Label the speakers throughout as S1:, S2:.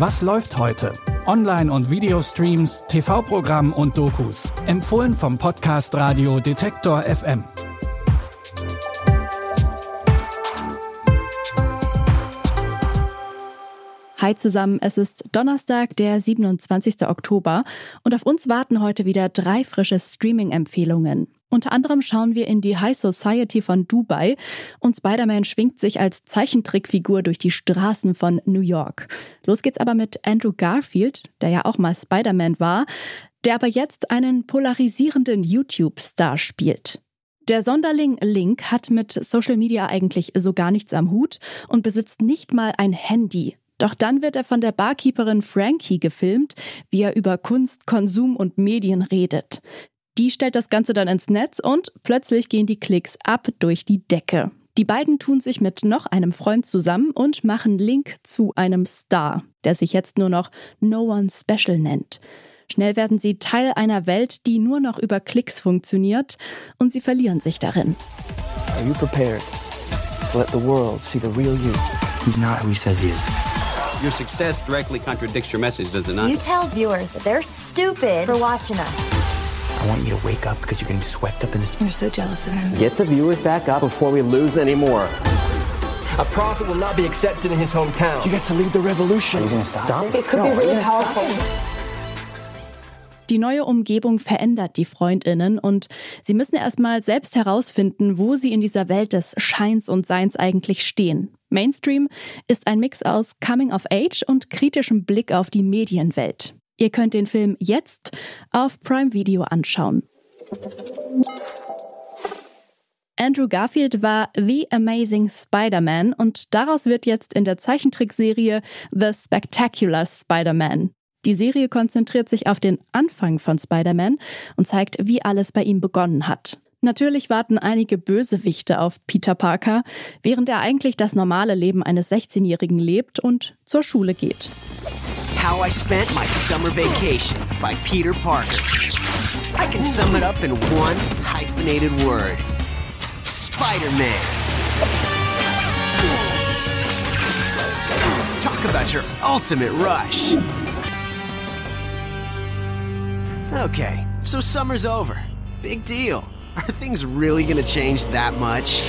S1: Was läuft heute? Online- und Videostreams, TV-Programm und Dokus. Empfohlen vom Podcast Radio Detektor FM.
S2: Hi zusammen, es ist Donnerstag, der 27. Oktober und auf uns warten heute wieder drei frische Streaming-Empfehlungen. Unter anderem schauen wir in die High Society von Dubai und Spider-Man schwingt sich als Zeichentrickfigur durch die Straßen von New York. Los geht's aber mit Andrew Garfield, der ja auch mal Spider-Man war, der aber jetzt einen polarisierenden YouTube-Star spielt. Der Sonderling Link hat mit Social Media eigentlich so gar nichts am Hut und besitzt nicht mal ein Handy. Doch dann wird er von der Barkeeperin Frankie gefilmt, wie er über Kunst, Konsum und Medien redet. Die stellt das Ganze dann ins Netz und plötzlich gehen die Klicks ab durch die Decke. Die beiden tun sich mit noch einem Freund zusammen und machen Link zu einem Star, der sich jetzt nur noch No One Special nennt. Schnell werden sie Teil einer Welt, die nur noch über Klicks funktioniert und sie verlieren sich darin.
S3: Are you prepared to let the world see the real you?
S4: He's not who he says he is.
S5: Your success directly contradicts your message, does it not?
S6: You tell viewers they're stupid for watching us.
S4: I want you to wake up because you're getting swept up in this.
S6: You're so jealous of him.
S3: Get the viewers back up before we lose any more.
S7: A prophet will not be accepted in his hometown.
S3: You get to lead the revolution. Are you gonna stop?
S6: It could be really powerful.
S2: Die neue Umgebung verändert die Freundinnen und sie müssen erstmal selbst herausfinden, wo sie in dieser Welt des Scheins und Seins eigentlich stehen. Mainstream ist ein Mix aus Coming of Age und kritischem Blick auf die Medienwelt. Ihr könnt den Film jetzt auf Prime Video anschauen. Andrew Garfield war The Amazing Spider-Man und daraus wird jetzt in der Zeichentrickserie The Spectacular Spider-Man. Die Serie konzentriert sich auf den Anfang von Spider-Man und zeigt, wie alles bei ihm begonnen hat. Natürlich warten einige Bösewichte auf Peter Parker, während er eigentlich das normale Leben eines 16-Jährigen lebt und zur Schule geht.
S8: How I Spent My Summer Vacation by Peter Parker. I can sum it up in one hyphenated word Spider Man. Talk about your ultimate rush. Okay, so summer's over. Big deal. Are things really gonna change that much?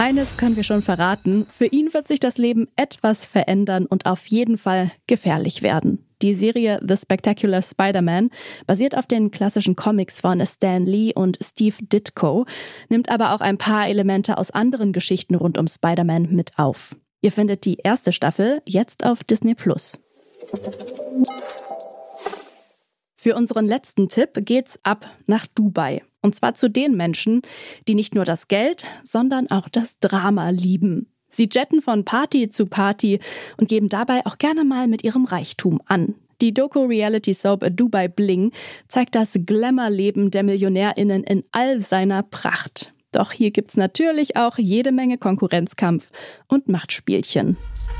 S2: Eines können wir schon verraten, für ihn wird sich das Leben etwas verändern und auf jeden Fall gefährlich werden. Die Serie The Spectacular Spider-Man basiert auf den klassischen Comics von Stan Lee und Steve Ditko, nimmt aber auch ein paar Elemente aus anderen Geschichten rund um Spider-Man mit auf. Ihr findet die erste Staffel jetzt auf Disney. Für unseren letzten Tipp geht's ab nach Dubai. Und zwar zu den Menschen, die nicht nur das Geld, sondern auch das Drama lieben. Sie jetten von Party zu Party und geben dabei auch gerne mal mit ihrem Reichtum an. Die Doku-Reality-Soap Dubai Bling zeigt das Glamour-Leben der MillionärInnen in all seiner Pracht. Doch hier gibt's natürlich auch jede Menge Konkurrenzkampf und Machtspielchen.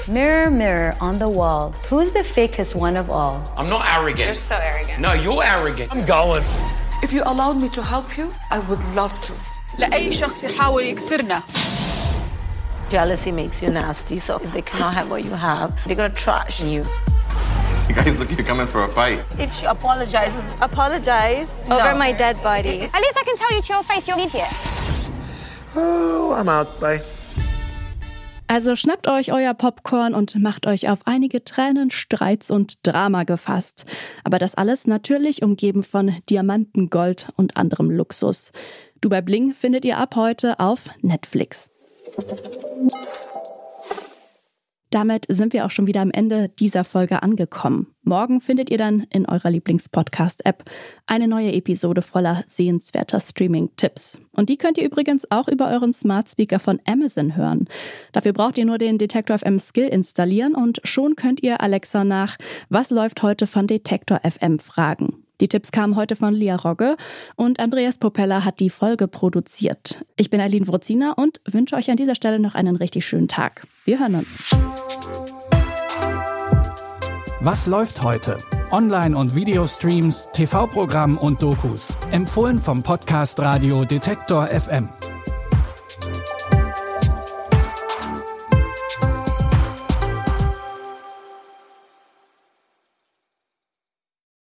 S6: Mirror, mirror on the wall. Who's the fakest one of all?
S9: I'm not arrogant.
S10: You're so arrogant.
S9: No, you're arrogant. I'm going.
S10: If you allowed me to help you, I would love to. لأي شخص يحاول يكسرنا.
S6: Jealousy makes you nasty, so if they cannot have what you have, they're gonna trash you.
S11: You guys look like you're coming for a fight.
S6: If she apologizes, apologize
S10: Over my dead body.
S12: At least I can tell you to your face you're an idiot.
S11: Oh, I'm out. Bye.
S2: Also schnappt euch euer Popcorn und macht euch auf einige Tränen, Streits und Drama gefasst. Aber das alles natürlich umgeben von Diamanten, Gold und anderem Luxus. Dubai Bling findet ihr ab heute auf Netflix. Damit sind wir auch schon wieder am Ende dieser Folge angekommen. Morgen findet ihr dann in eurer Lieblingspodcast-App eine neue Episode voller sehenswerter Streaming-Tipps. Und die könnt ihr übrigens auch über euren Smart Speaker von Amazon hören. Dafür braucht ihr nur den Detektor FM Skill installieren und schon könnt ihr Alexa nach Was läuft heute von Detektor FM fragen. Die Tipps kamen heute von Lia Rogge und Andreas Popella hat die Folge produziert. Ich bin Aline Wrozina und wünsche euch an dieser Stelle noch einen richtig schönen Tag. Wir hören uns.
S1: Was läuft heute? Online- und Videostreams, TV-Programm und Dokus. Empfohlen vom Podcast Radio Detektor FM.